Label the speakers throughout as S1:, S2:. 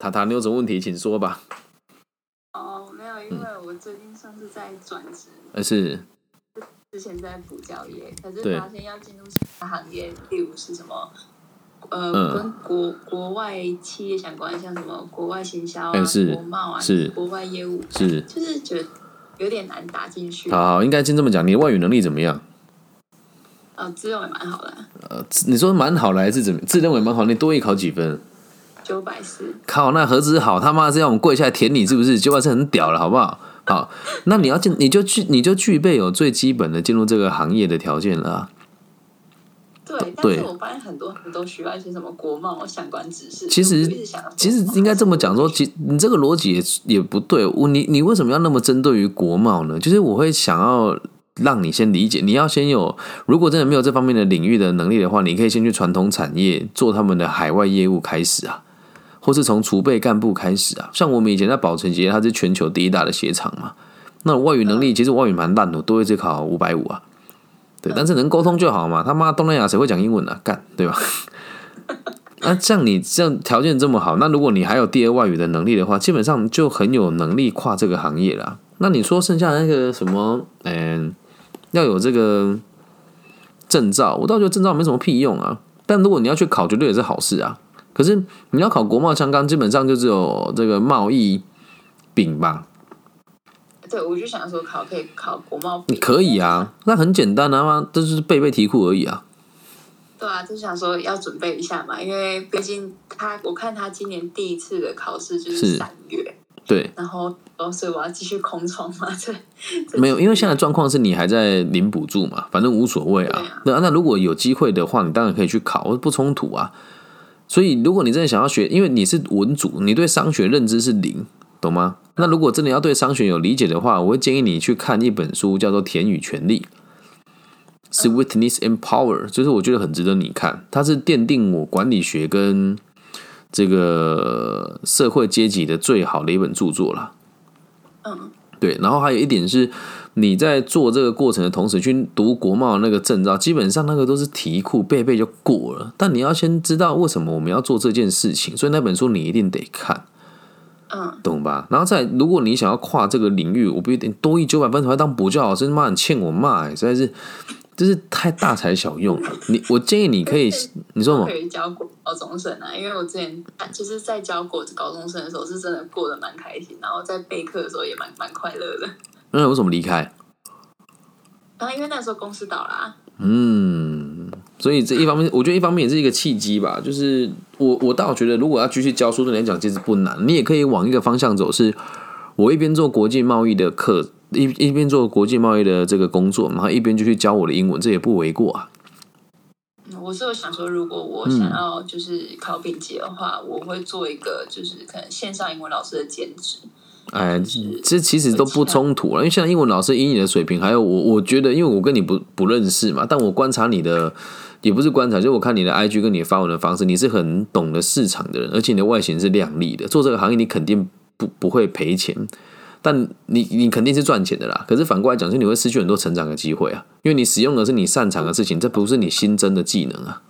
S1: 塔塔，你有什么问题请说吧。
S2: 哦，没有，因为我最近算是在转职，
S1: 呃，是
S2: 之前在补教业，可是发现要进入其他行业，例如是什么，呃，
S1: 嗯
S2: 跟国国外企业相关，像什么国外行销啊、国贸啊、
S1: 是
S2: 国外业务，
S1: 是，
S2: 就是觉得有点难打进去。
S1: 好好，应该先这么讲，你的外语能力怎么样？
S2: 呃，自认为蛮好的，
S1: 呃，你说蛮好的还是怎么？自认为蛮好，你多一考几分？
S2: 九百四。
S1: 靠，那何止好，他妈是要我们跪下来舔你是不是？九百四很屌了，好不好？好，那你要进，你就具，你就具备有最基本的进入这个行业的条件了啊。
S2: 对，但
S1: 对
S2: 是我发现很多人都需要一些什么国贸相关知识。
S1: 其实其实应该这么讲说，其你这个逻辑也也不对。我你你为什么要那么针对于国贸呢？就是我会想要让你先理解，你要先有，如果真的没有这方面的领域的能力的话，你可以先去传统产业做他们的海外业务开始啊，或是从储备干部开始啊。像我们以前在保成鞋，它是全球第一大的鞋厂嘛。那外语能力其实外语蛮烂的，都一只考五百五啊。对，但是能沟通就好嘛。他妈东南亚谁会讲英文啊？干，对吧？那、像你这样条件这么好，那如果你还有第二外语的能力的话，基本上就很有能力跨这个行业啦。那你说剩下那个什么，嗯、要有这个证照，我倒觉得证照没什么屁用啊。但如果你要去考，绝对也是好事啊。可是你要考国贸相关，基本上就只有这个贸易丙吧，
S2: 对，我就想说考可以考国贸，
S1: 你可以啊，那很简单啊嘛，这就是背背题库而已啊。
S2: 对啊，就想说要准备一下嘛，因为毕竟他，我看他今年第一次的考试就是
S1: 是
S2: 三月，
S1: 对，
S2: 然后哦，所以我要继续空窗嘛，这这
S1: 没有，因为现在状况是你还在领补助嘛，反正无所谓啊。那啊，那如果有机会的话，你当然可以去考，不冲突啊。所以，如果你真的想要学，因为你是文组，你对商学认知是零，懂吗？那如果真的要对商学有理解的话，我会建议你去看一本书，叫做《田与权利》（Sweetness and Power），就是我觉得很值得你看。它是奠定我管理学跟这个社会阶级的最好的一本著作了。
S2: 嗯，
S1: 对，然后还有一点是，你在做这个过程的同时去读国贸那个证照，基本上那个都是题库背背就过了。但你要先知道为什么我们要做这件事情，所以那本书你一定得看，
S2: 嗯，
S1: 懂吧？然后再，如果你想要跨这个领域，我不一定多一九百分才会当补教老师，妈你欠我骂、欸，实在是，就是太大材小用了。你，我建议你可以，你说什么
S2: 可？以教国高中生啊，因为我之前就是在教国高中生的时候，是真的过得蛮开心，然后在备课的时候也蛮蛮快乐的。
S1: 那为什么离开？
S2: 然后因为那时候公司倒了、啊，
S1: 嗯，所以这一方面，我觉得一方面也是一个契机吧。就是我我倒觉得，如果要继续教书，对你来讲其实不难，你也可以往一个方向走，是我一边做国际贸易的课，一一边做国际贸易的这个工作，然后一边就去教我的英文，这也不为过啊。
S2: 嗯我是有想说，如果我想要就是考丙级的话，我会做一个就是可能线上英文老师的兼职。
S1: 哎，这其实都不冲突了，因为现在英文老师以你的水平，还有我，我觉得，因为我跟你不不认识嘛，但我观察你的，也不是观察，就我看你的 IG 跟你发文的方式，你是很懂得市场的人，而且你的外形是靓丽的，做这个行业你肯定不不会赔钱，但你你肯定是赚钱的啦。可是反过来讲，就你会失去很多成长的机会啊，因为你使用的是你擅长的事情，这不是你新增的技能啊，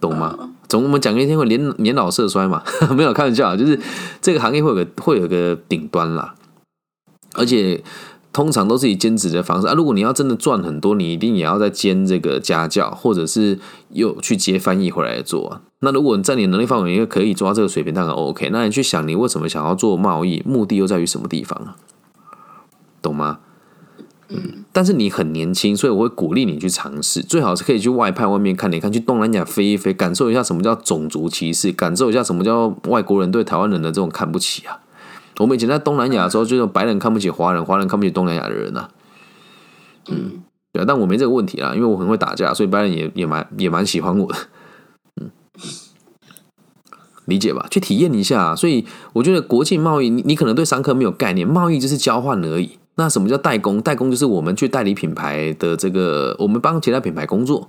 S1: 懂吗？总我们讲一天会年年老色衰嘛，没有开玩笑啊，就是这个行业会有个会有个顶端啦，而且通常都是以兼职的方式啊。如果你要真的赚很多，你一定也要在兼这个家教，或者是又去接翻译回来做啊。那如果你在你能力范围内可以抓这个水平，当然 OK。那你去想，你为什么想要做贸易，目的又在于什么地方啊？懂吗？嗯，但是你很年轻，所以我会鼓励你去尝试，最好是可以去外派外面看，你看去东南亚飞一飞，感受一下什么叫种族歧视，感受一下什么叫外国人对台湾人的这种看不起啊。我们以前在东南亚的时候，就是白人看不起华人，华人看不起东南亚的人啊。
S2: 嗯，
S1: 对啊，但我没这个问题啦，因为我很会打架，所以白人也也蛮也蛮喜欢我的。嗯，理解吧？去体验一下。所以我觉得国际贸易，你你可能对商科没有概念，贸易就是交换而已。那什么叫代工？代工就是我们去代理品牌的这个，我们帮其他品牌工作。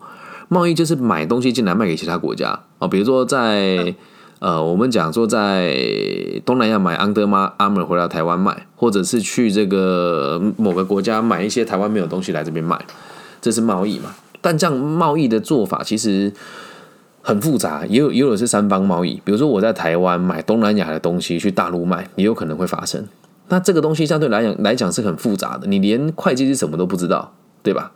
S1: 贸易就是买东西进来卖给其他国家哦，比如说在呃，我们讲说在东南亚买安德玛阿姆回来台湾卖，或者是去这个某个国家买一些台湾没有东西来这边卖，这是贸易嘛？但这样贸易的做法其实很复杂，也有也有是三方贸易。比如说我在台湾买东南亚的东西去大陆卖，也有可能会发生。那这个东西相对来讲来讲是很复杂的，你连会计是什么都不知道，对吧？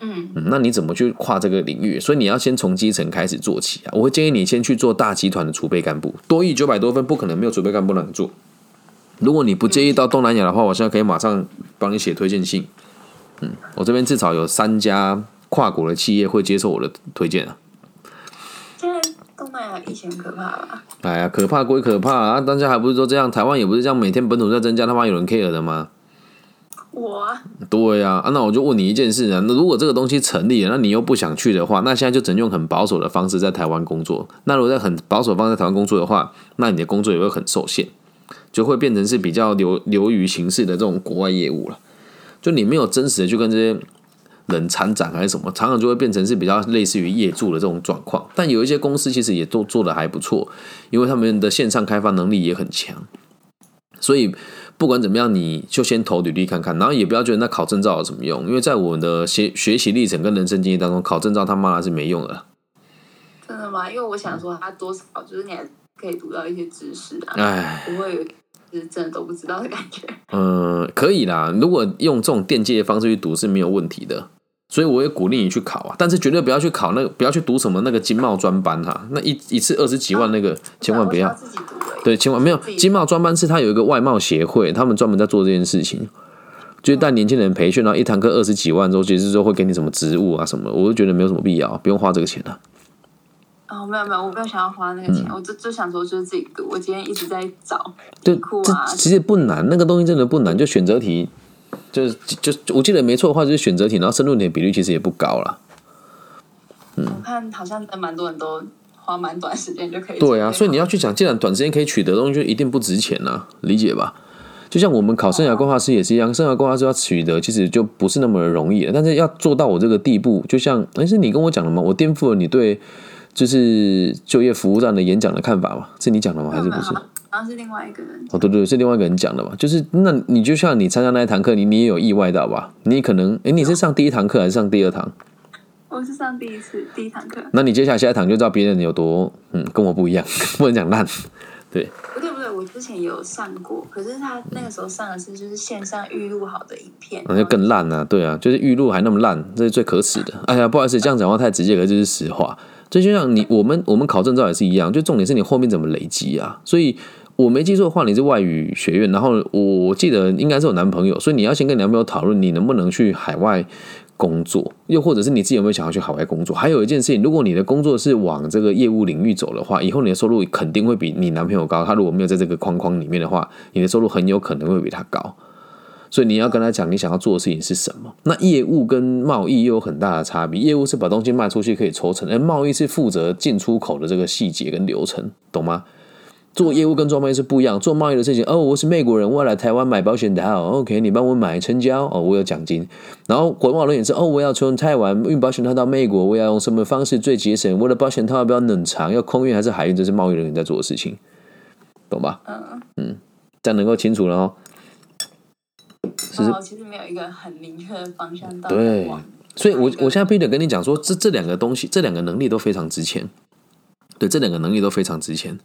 S2: 嗯，
S1: 那你怎么去跨这个领域？所以你要先从基层开始做起啊！我会建议你先去做大集团的储备干部，多亿九百多分，不可能没有储备干部让你做。如果你不介意到东南亚的话，我现在可以马上帮你写推荐信。嗯，我这边至少有三家跨国的企业会接受我的推荐啊。
S2: 现在东南亚疫情可怕吧？
S1: 哎呀，可怕归可怕啊，大家还不是说这样？台湾也不是这样，每天本土在增加，他妈有人 care 的吗？
S2: 我啊，
S1: 对呀、啊，那我就问你一件事啊，那如果这个东西成立了，那你又不想去的话，那现在就只能用很保守的方式在台湾工作。那如果在很保守的方式在台湾工作的话，那你的工作也会很受限，就会变成是比较流流于形式的这种国外业务了。就你没有真实的去跟这些人参展还是什么，常常就会变成是比较类似于业助的这种状况。但有一些公司其实也都做的还不错，因为他们的线上开发能力也很强，所以。不管怎么样，你就先投履历看看，然后也不要觉得那考证照有什么用，因为在我们的学学习历程跟人生经历当中，考证照他妈的是没用的。
S2: 真的吗？因为我想说，他多少就是你还可以读到一些知识啊，
S1: 唉，
S2: 不会就是真的都不知道的感觉。
S1: 嗯，可以啦，如果用这种电介的方式去读是没有问题的，所以我也鼓励你去考啊，但是绝对不要去考那个，不要去读什么那个经贸专班哈，那一一次二十几万那个，千万不要。
S2: 自己读
S1: 对，千万没有经贸专班是它有一个外贸协会，他们专门在做这件事情，就是带年轻人培训，然后一堂课二十几万之后，其实说会给你什么职务啊什么，我就觉得没有什么必要，不用花这个钱啊。
S2: 哦，没有没有，我没有想要花那个钱，我就就想说就是自己读。我今天一直在找
S1: 对
S2: 题库，
S1: 这
S2: 啊，
S1: 其实不难，那个东西真的不难，就选择题，就是就就我记得没错的话，就是选择题，然后申论题的比率其实也不高啦。
S2: 我看好像蛮多人都花蛮短时间就可以。
S1: 对啊，所以你要去讲，既然短时间可以取得东西，就一定不值钱啊，理解吧？就像我们考生涯规划师也是一样，生涯规划师要取得其实就不是那么容易了，但是要做到我这个地步，就像哎，是你跟我讲的吗？我颠覆了你对就是就业服务站的演讲的看法嘛？是你讲的吗？还是不是？
S2: 好像是另外一个人。
S1: 哦，对对，是另外一个人讲的嘛，就是那你就像你参加那一堂课，你你也有意外到吧？你可能哎，你是上第一堂课还是上第二堂？
S2: 我是上第一次第一堂课，
S1: 那你接下来下一堂就知道别人有多嗯跟我不一样，不能讲烂，对，
S2: 不对不对，我之前也有上过，可是他那个时候上的是就是线上预录好的影片，
S1: 那就更烂啊，对啊，就是预录还那么烂，这是最可耻的。哎呀，不好意思，这样讲话太直接，可是这是实话。这就像你我们我们考证照也是一样，就重点是你后面怎么累积啊。所以我没记错的话，你是外语学院，然后我记得应该是有男朋友，所以你要先跟男朋友讨论你能不能去海外工作，又或者是你自己有没有想要去海外工作。还有一件事情，如果你的工作是往这个业务领域走的话，以后你的收入肯定会比你男朋友高。他如果没有在这个框框里面的话，你的收入很有可能会比他高。所以你要跟他讲你想要做的事情是什么。那业务跟贸易又有很大的差别，业务是把东西卖出去可以抽成，而贸易是负责进出口的这个细节跟流程，懂吗？做业务跟做贸易是不一样，做贸易的事情，哦，我是美国人，我要来台湾买保险的好，OK，你帮我买成交，哦，我有奖金。然后国贸人也是，哦，我要从台湾运保险套到美国，我要用什么方式最节省？我的保险套要不要冷藏？要空运还是海运？这是贸易人员在做的事情，懂吧？
S2: 嗯嗯，
S1: 这样能够清楚了哦。
S2: 其实没有一个很明确的方向到
S1: 对所以我我现在必须得跟你讲说，这这两个东西，这两个能力都非常值钱。对，这两个能力都非常值钱。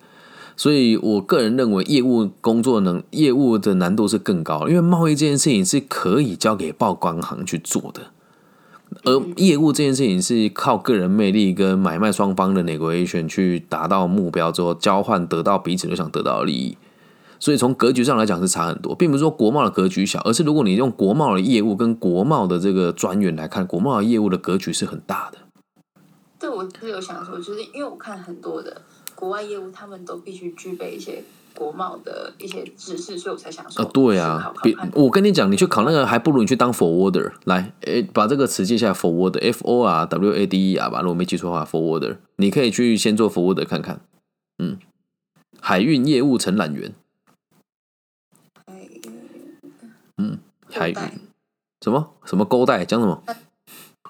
S1: 所以我个人认为，业务工作能业务的难度是更高的，因为贸易这件事情是可以交给报关行去做的，而业务这件事情是靠个人魅力跟买卖双方的 negotiation 去达到目标之后，交换得到彼此都想得到的利益。所以从格局上来讲是差很多，并不是说国贸的格局小，而是如果你用国贸的业务跟国贸的这个专员来看，国贸的业务的格局是很大的。
S2: 对，我是有想说，就是因为我看很多的国外业务，他们都必须具备一些国贸的一些知识，所以我才想说，
S1: 啊，对啊，别我跟你讲，你去考那个，还不如你去当 forwarder。来，诶，把这个词记下来，forwarder，f o r w a d e r 吧，如果没记错的话，forwarder，你可以去先做 forwarder 看看。嗯，海运业务承揽员，
S2: 哎
S1: 海运。
S2: 货代。
S1: 什么？什么勾带，讲什么？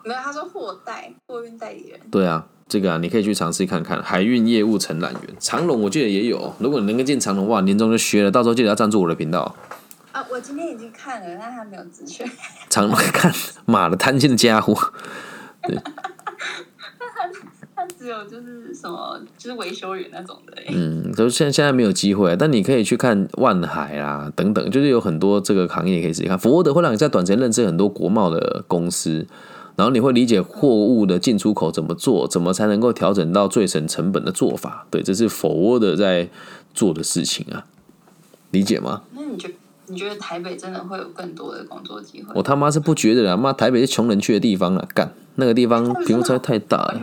S2: 没有，他说货代货运代理人，
S1: 对啊，这个啊，你可以去尝试看看海运业务承揽员。长隆我记得也有，如果你能够进长隆，哇，年终就削了，到时候记得要赞助我的频道。
S2: 啊，我今天已经看了，但他没有资讯。
S1: 长隆看，妈的贪心的家伙。
S2: 他他只有就是什么，就是维修员那种的、欸。
S1: 嗯，都现在现在没有机会，但你可以去看万海啊等等，就是有很多这个行业可以自己看。福沃德会让你在短时间认识很多国贸的公司，然后你会理解货物的进出口怎么做，怎么才能够调整到最省成本的做法。对，这是佛沃德在做的事情啊，理解吗？
S2: 那你觉你觉得台北真的会有更多的工作机会？
S1: 我他妈是不觉得啦，妈台北是穷人去的地方啊，干那个地方贫富差太大了。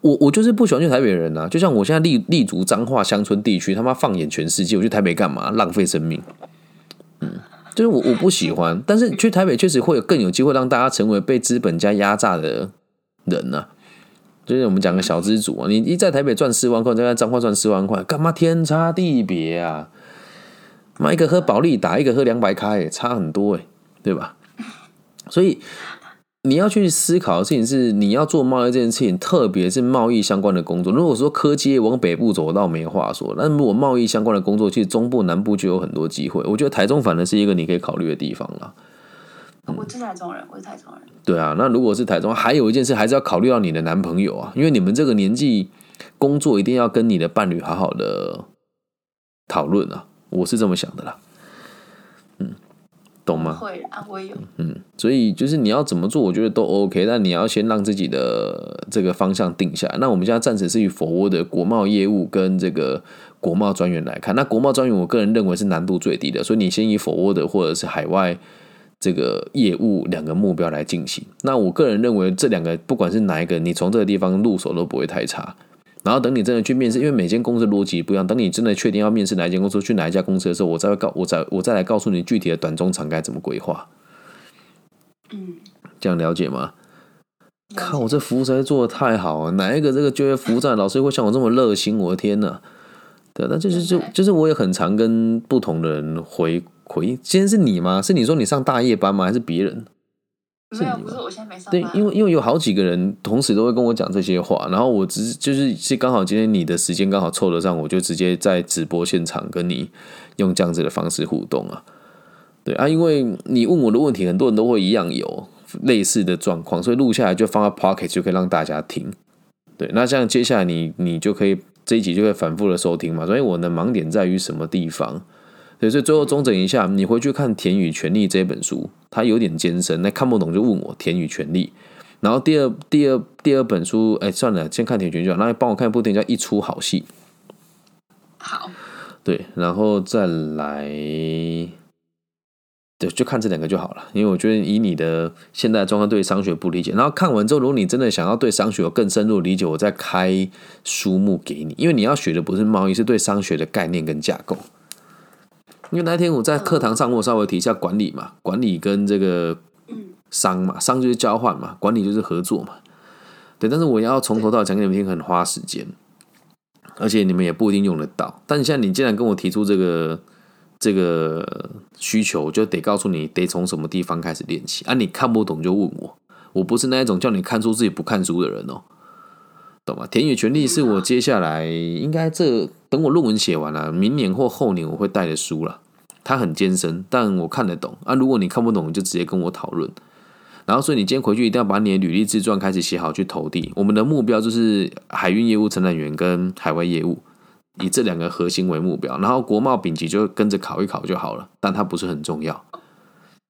S1: 我我就是不喜欢去台北人啊，就像我现在立立足彰化乡村地区，他妈放眼全世界，我去台北干嘛？浪费生命。嗯，就是我我不喜欢，但是去台北确实会有更有机会让大家成为被资本家压榨的人呢、啊。就是我们讲个小资主啊，你一在台北赚四万块，在彰化赚四万块，干嘛天差地别啊？买一个喝保利达，一个喝两百开，差很多哎、对吧？所以你要去思考的事情是，你要做贸易这件事情，特别是贸易相关的工作。如果说科技业往北部走，我倒没话说。但如果贸易相关的工作，其实中部、南部就有很多机会。我觉得台中反而是一个你可以考虑的地方啦。
S2: 我是台中人，我是台中人。
S1: 对啊，那如果是台中，还有一件事还是要考虑到你的男朋友啊，因为你们这个年纪工作一定要跟你的伴侣好好的讨论啊，我是这么想的啦。嗯，懂吗？
S2: 会啊，我有。
S1: 嗯，所以就是你要怎么做，我觉得都 OK，但你要先让自己的这个方向定下来。那我们现在暂时是以佛窝的国贸业务跟这个国贸专员来看，那国贸专员我个人认为是难度最低的，所以你先以佛窝的或者是海外这个业务两个目标来进行。那我个人认为这两个不管是哪一个，你从这个地方入手都不会太差。然后等你真的去面试，因为每间公司逻辑不一样。等你真的确定要面试哪一间公司，去哪一家公司的时候，我再会告我再我再来告诉你具体的短中长该怎么规划。
S2: 嗯，
S1: 这样了解吗？看，我这服务实在做的太好了，哪一个这个就业服务站老师会像我这么热心？我的天呐！对，那就是就就是我也很常跟不同的人回回应。今天是你吗？是你说你上大夜班吗？还是别人？是
S2: 没有，不是我现在没上
S1: 对，，因为因为有好几个人同时都会跟我讲这些话，然后我只是就是是刚好今天你的时间刚好凑得上，我就直接在直播现场跟你用这样子的方式互动啊。对啊，因为你问我的问题，很多人都会一样有类似的状况，所以录下来就放在 Pocket 就可以让大家听。对，那这样接下来你你就可以这一集就会反复的收听嘛。所以我的盲点在于什么地方？对，所以最后中整一下，你回去看《田与权利》这本书，它有点艰深，那看不懂就问我《田与权利》。然后第二、第二、第二本书，哎，算了，先看《田与权利》就好。那帮我看一部电影叫《一出好戏》，
S2: 好，
S1: 对，然后再来，对，就看这两个就好了。因为我觉得以你的现在的状况对商学不理解，然后看完之后，如果你真的想要对商学有更深入的理解，我再开书目给你。因为你要学的不是贸易，是对商学的概念跟架构。因为那天我在课堂上，我稍微提一下管理嘛，管理跟这个商嘛，商就是交换嘛，管理就是合作嘛。对，但是我要从头到尾讲给你们听，很花时间。而且你们也不一定用得到。但现在你既然跟我提出这个这个需求，我就得告诉你得从什么地方开始练习啊！你看不懂就问我，我不是那一种叫你看书自己不看书的人哦，懂吗？田野权利是我接下来应该这等我论文写完了，明年或后年我会带的书了。它很艰深，但我看得懂啊。如果你看不懂，你就直接跟我讨论。然后，所以你今天回去一定要把你的履历自传开始写好，去投递。我们的目标就是海运业务承揽员跟海外业务，以这两个核心为目标。然后国贸丙级就跟着考一考就好了，但它不是很重要。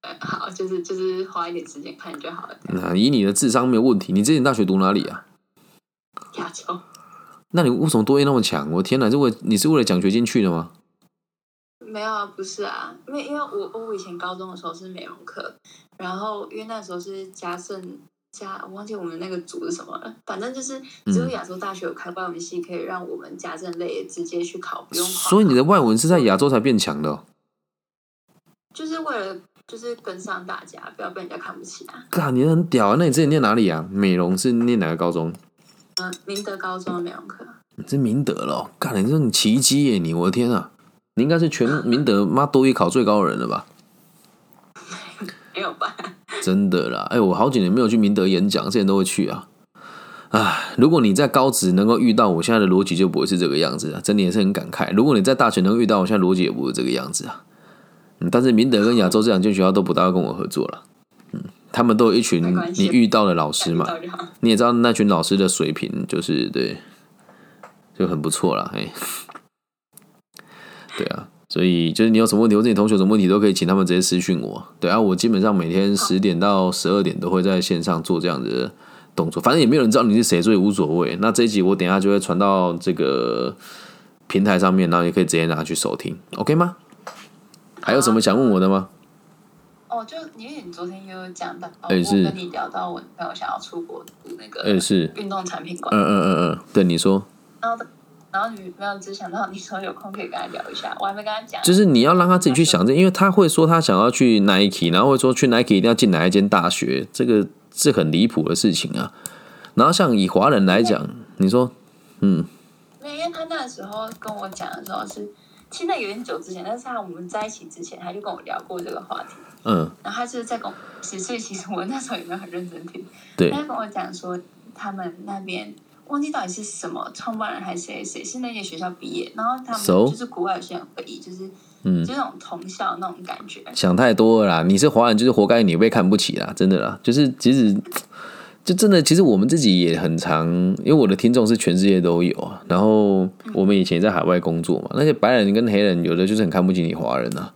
S2: 呃好，就是就是花一点时间看就好了。
S1: 那以你的智商没有问题，你之前大学读哪里啊？
S2: 亚洲
S1: 那你为什么多业那么强？我天哪，是为你是为了奖学金去的吗？
S2: 没有啊，不是啊，因为因为我我以前高中的时候是美容课，然后因为那时候是家政家，我忘记我们那个组是什么了，反正就是只有亚洲大学有开外文系，可以让我们家政类直接去考，不用考。
S1: 所以你的外文是在亚洲才变强的、哦。
S2: 就是为了就是跟上大家，不要被人家看不起啊。
S1: 嘎，你很屌啊！那你之前念哪里啊？美容是念哪个高中？
S2: 嗯，明德高中的美容课，
S1: 你是明德了、哦，干，你这你奇迹耶！你，我的天啊！你应该是全明德妈多一考最高的人了吧？
S2: 没有吧？
S1: 真的啦，哎，我好几年没有去明德演讲，之前都会去啊。唉，如果你在高职能够遇到我现在的逻辑，就不会是这个样子啊！真的也是很感慨。如果你在大学能够遇到我现在逻辑，也不会这个样子啊。嗯，但是明德跟亚洲这两间学校都不大会跟我合作了。嗯，他们都有一群你遇到的老师嘛，你也知道那群老师的水平就是对，就很不错了，哎，对啊，所以就是你有什么问题，或者你同学有什么问题，都可以请他们直接私讯我。对啊，我基本上每天十点到十二点都会在线上做这样子的动作，反正也没有人知道你是谁，所以无所谓。那这一集我等一下就会传到这个平台上面，然后也可以直接拿去收听，OK 吗？还有什么想问我的吗？
S2: 哦，就因为你昨天也有讲到，
S1: 哎是。
S2: 我跟你聊到我朋友想要出国读那
S1: 哎、
S2: 个
S1: 是，
S2: 运动产品管
S1: 嗯
S2: 理，
S1: 嗯嗯嗯，对，你说。
S2: 然后然后你没有只想到你说有空可以跟他聊一下，我还没跟他讲，
S1: 就是你要让他自己去想这，因为他会说他想要去 Nike，然后会说去 Nike 一定要进哪一间大学，这个是很离谱的事情啊。然后像以华人来讲，你说，嗯，
S2: 没有，因为他那时候跟我讲的时候是，其实那有点久之前，但是他我们在一起之前，他就跟我聊过这个话题，
S1: 嗯，
S2: 然后他就是在跟我，所以其实我那时候也没有很认真听，
S1: 对
S2: 他，就跟我讲说他们那边。忘记到底是什么创办人还是谁谁是那间学校毕业，然后他们就是国外有些人会以就是
S1: 嗯
S2: 就是那种同校那种感觉，
S1: 想太多了啦。你是华人，就是活该你被看不起啦，真的啦。就是其实，就真的，其实我们自己也很常，因为我的听众是全世界都有啊。然后我们以前也在海外工作嘛，那些白人跟黑人有的就是很看不起你华人啊。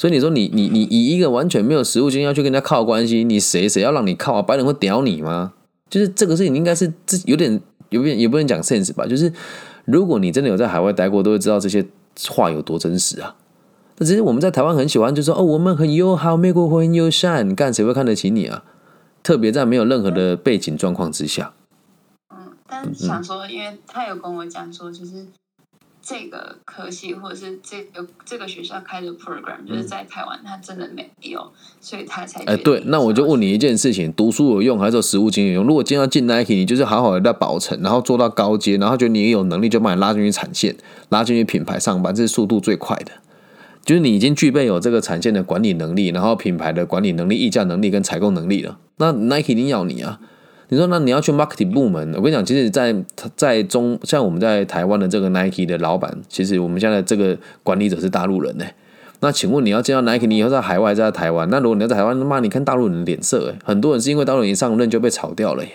S1: 所以你说你你你以一个完全没有实务经验要去跟人家靠关系，你谁谁要让你靠啊？白人会屌你吗？就是这个事情应该是自有点有点也不能讲 sense 吧。就是如果你真的有在海外待过，都会知道这些话有多真实啊。那只是我们在台湾很喜欢，就说哦，我们很友好，美国会很友善，干谁会看得起你啊？特别在没有任何的背景状况之下，
S2: 嗯，但想说，因为他有跟我讲说，就是这个科系或者是这个这个学校开的 program，就是在台湾他真的没有，所以他才
S1: 哎，对，那我就问你一件事情：读书有用还是有实务经验有用？如果今天要进 Nike，你就是好好的在保存，然后做到高阶，然后觉得你也有能力，就把你拉进去产线，拉进去品牌上班，这是速度最快的。就是你已经具备有这个产线的管理能力，然后品牌的管理能力、议价能力跟采购能力了，那 Nike 一定要你啊！你说那你要去 marketing 部门，我跟你讲，其实在，在中像我们在台湾的这个 Nike 的老板，其实我们现在这个管理者是大陆人呢、那请问你要见到 Nike，你以后在海外，在台湾，那如果你要在台湾，那妈你看大陆人的脸色，哎，很多人是因为大陆人一上任就被炒掉了、耶。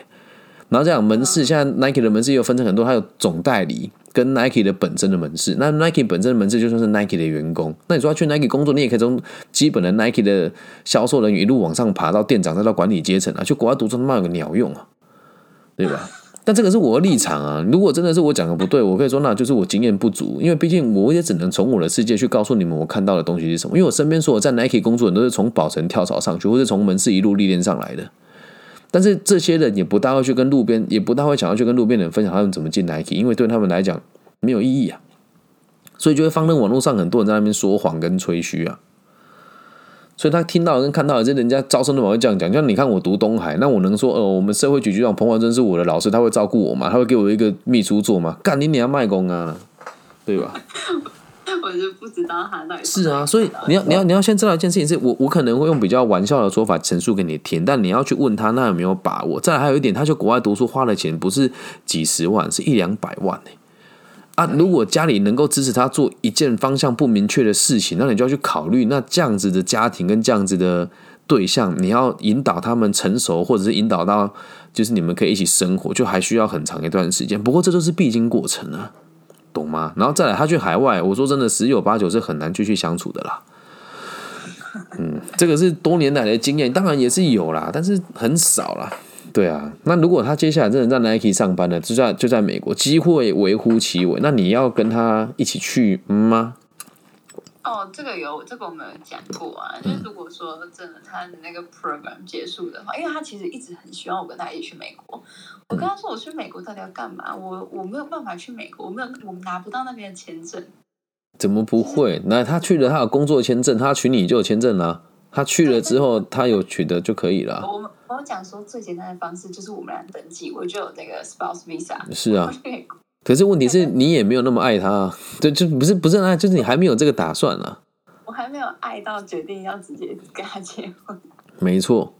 S1: 然后这样门市，现在 Nike 的门市又分成很多，还有总代理跟 Nike 的本身的门市。那 Nike 本身的门市就算是 Nike 的员工，那你说要去 Nike 工作，你也可以从基本的 Nike 的销售人员一路往上爬到店长，再到管理阶层啊。去国外读书他妈有个鸟用啊，对吧？但这个是我的立场啊。如果真的是我讲的不对，我可以说那就是我经验不足，因为毕竟我也只能从我的世界去告诉你们我看到的东西是什么。因为我身边所有在 Nike 工作的人都是从保存跳槽上去，或是从门市一路历练上来的。但是这些人也不大会去跟路边，也不大会想要去跟路边的人分享他们怎么进 Nike，因为对他们来讲没有意义啊。所以就会放任网络上很多人在那边说谎跟吹嘘啊。所以他听到跟看到，这人家招生的网会这样讲，像你看我读东海，那我能说，呃，我们社会局局长彭华珍是我的老师，他会照顾我吗？他会给我一个秘书做吗？干你娘卖工啊，对吧？
S2: 我就不知道他到底
S1: 是啊，所以你要你要你要先知道一件事情是，我我可能会用比较玩笑的说法陈述给你听，但你要去问他那有没有把握。再来还有一点，他去国外读书花的钱不是几十万，是一两百万呢、啊，如果家里能够支持他做一件方向不明确的事情，那你就要去考虑，那这样子的家庭跟这样子的对象，你要引导他们成熟，或者是引导到就是你们可以一起生活，就还需要很长一段时间。不过这都是必经过程啊。懂吗？然后再来，他去海外，我说真的，十有八九是很难继续相处的啦。嗯，这个是多年来的经验，当然也是有啦，但是很少啦。对啊，那如果他接下来真的在 Nike 上班了，就在就在美国，机会微乎其微，那你要跟他一起去吗？
S2: 哦，这个有这个我们有讲过啊，就是如果说真的他的那个 program 结束的话，因为他其实一直很希望我跟他一起去美国。我跟他说我去美国到底要干嘛？我我没有办法去美国，我没有我拿不到那边的签证。
S1: 怎么不会？那他去了，他有工作签证，他娶你就有签证啦。他去了之后，他有取得就可以了。
S2: 我们我讲说最简单的方式就是我们俩登记，我就有那个 spouse visa。
S1: 是啊可是问题是你也没有那么爱他啊，对，就不是不是爱，就是你还没有这个打算啊。
S2: 我还没有爱到决定要直接跟他结婚。
S1: 没错，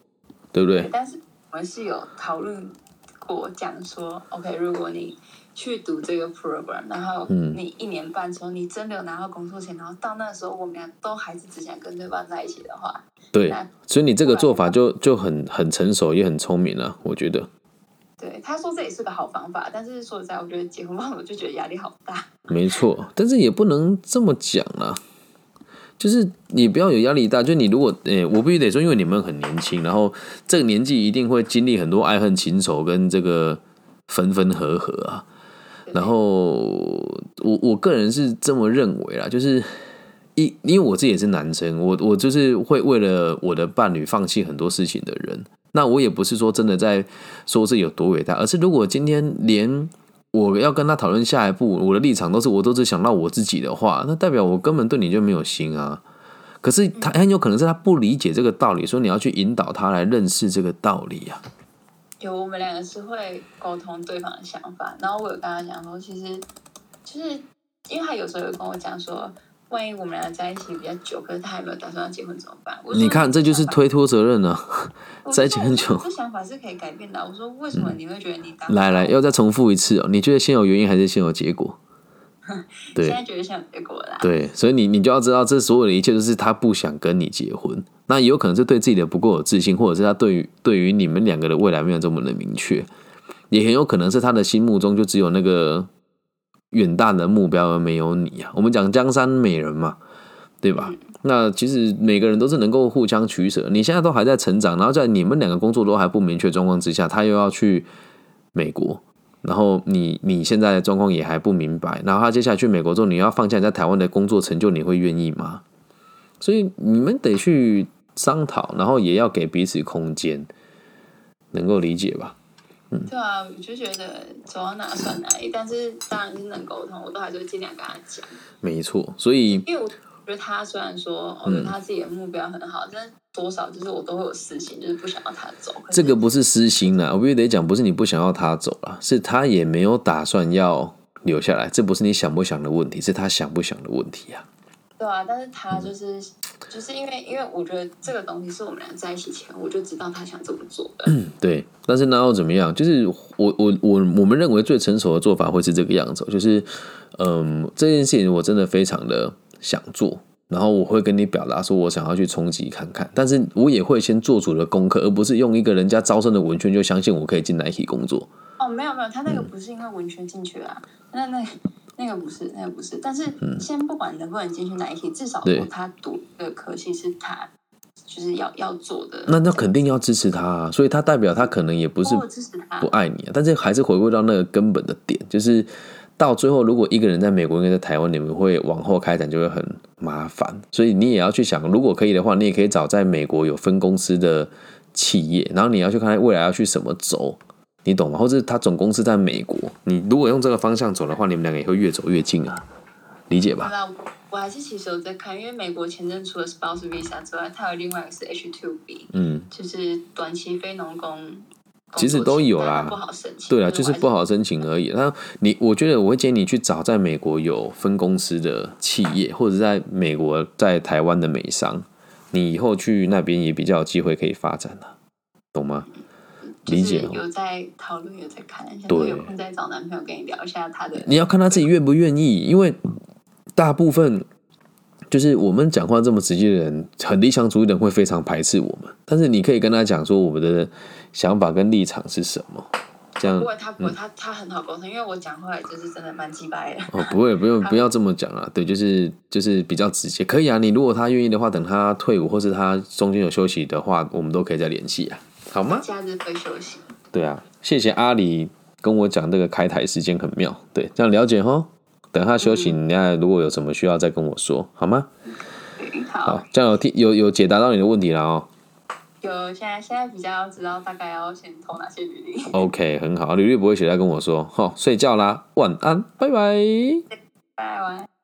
S1: 对不对？
S2: 但是我们是有讨论过，讲说，OK，如果你去读这个 program，然后
S1: 嗯
S2: 你一年半之后，你真的有拿到工作钱，然后到那时候我们俩都还是只想跟对方在一起的话，
S1: 对，所以你这个做法就就很很成熟，也很聪明啊，我觉得
S2: 对他说这也是个好方法，但是说实在，我觉得结婚后我就觉得压力好大。
S1: 没错。但是也不能这么讲啊，就是你不要有压力大。就你如果诶、我必须得说，因为你们很年轻，然后这个年纪一定会经历很多爱恨情仇跟这个分分合合啊。然后我我个人是这么认为啦，就是一因为我自己也是男生，我我就是会为了我的伴侣放弃很多事情的人。那我也不是说真的在说这有多伟大，而是如果今天连我要跟他讨论下一步，我的立场都是我都只想到我自己的话，那代表我根本对你就没有心啊。可是他很有可能是他不理解这个道理，所以你要去引导他来认识这个道理啊。
S2: 有我们两个是会沟通对方的想法，然后我有跟他讲说，其实就是因为他有时候有跟我讲说，万一我们俩在一起比较久，可是他还没有打算要结婚怎么办？我
S1: 你看，这就是推脱责任啊！在一起很久
S2: 这想法是可以改变的啊。我说为什么你会觉得你当
S1: 来来，要再重复一次哦。你觉得先有原因还是先有结果？对
S2: 现在觉得像有结果了啦？
S1: 对，所以你你就要知道，这所有的一切都是他不想跟你结婚。那也有可能是对自己的不够有自信，或者是他对于对于你们两个的未来没有这么的明确，也很有可能是他的心目中就只有那个远大的目标，而没有你啊。我们讲江山美人嘛，对吧？那其实每个人都是能够互相取舍。你现在都还在成长，然后在你们两个工作都还不明确状况之下，他又要去美国，然后你你现在的状况也还不明白，然后他接下来去美国之后，你要放下你在台湾的工作成就，你会愿意吗？所以你们得去商讨，然后也要给彼此空间，能够理解吧？
S2: 对啊，我就觉得走到哪算哪里，但是当然是能沟通，我都还是会尽量跟他讲。
S1: 没错，所以
S2: 因为我觉得他虽然说，我觉得他自己的目标很好，但是多少就是我都会有私心，就是不想要他走。
S1: 这个不是私心啦，我必须得讲，不是你不想要他走啦，是他也没有打算要留下来，这不是你想不想的问题，是他想不想的问题啊。
S2: 对啊，但是他就是、就是因为因为我觉得这个东西是我们俩在一起前我就知道他想这么做的。
S1: 嗯对，但是那又怎么样？就是我我我我们认为最成熟的做法会是这个样子哦，就是嗯，这件事情我真的非常的想做，然后我会跟你表达说我想要去冲击看看，但是我也会先做足了功课，而不是用一个人家招生的文圈就相信我可以进来一起工作。
S2: 哦，没有没有，他那
S1: 嗯
S2: 个不是因为文圈进去啊，那那那个不是那个不是，但是先不管能不能进去 Nike，至少
S1: 嗯对。
S2: 说他读的科系是他就是要要做的。
S1: 那那肯定要支持他啊，所以他代表他可能也不是不，爱你啊，但是还是回归到那个根本的点，就是到最后，如果一个人在美国，一个人在台湾，你们会往后开展就会很麻烦，所以你也要去想，如果可以的话，你也可以找在美国有分公司的企业，然后你要去看未来要去什么走，你懂吗？或者他总公司在美国，你如果用这个方向走的话，你们两个也会越走越近啊，理解吧？
S2: 我我还是其实有在看，因为美国签证除了 spouse visa 之外，它有另外一个是 H two B，
S1: 嗯，
S2: 就是短期非农工。
S1: 其实都有啦
S2: 不好申请。
S1: 对啊，就是不好申请而已。那你，我觉得我会建议你去找在美国有分公司的企业，或者在美国在台湾的美商，你以后去那边也比较有机会可以发展啊，懂吗？理解哦
S2: 有在讨论，有在看，想
S1: 对
S2: 有空再找男朋友跟你聊一下他的。
S1: 你要看他自己愿不愿意，因为大部分就是我们讲话这么直接的人，很理想主义的人会非常排斥我们。但是你可以跟他讲说我们的想法跟立场是什么，这样
S2: 不会，他不会，他他很好沟通，因为我讲话也就是真的蛮鸡掰的。
S1: 哦，不会，不用，不要这么讲啊。对，就是就是比较直接，可以啊。你如果他愿意的话，等他退伍或是他中间有休息的话，我们都可以再联系啊，好吗？
S2: 假日会休息。
S1: 对啊，谢谢阿里跟我讲这个开台时间很妙，对，这样了解哈。等他休息，你看如果有什么需要再跟我说，好吗？好
S2: 好，，
S1: 这样有听有有解答到你的问题了哦。
S2: 有现在现在比较知道大概要先投哪些履历。
S1: OK，很好，履历不会写再跟我说。好，睡觉啦，晚安，拜拜。
S2: 拜拜。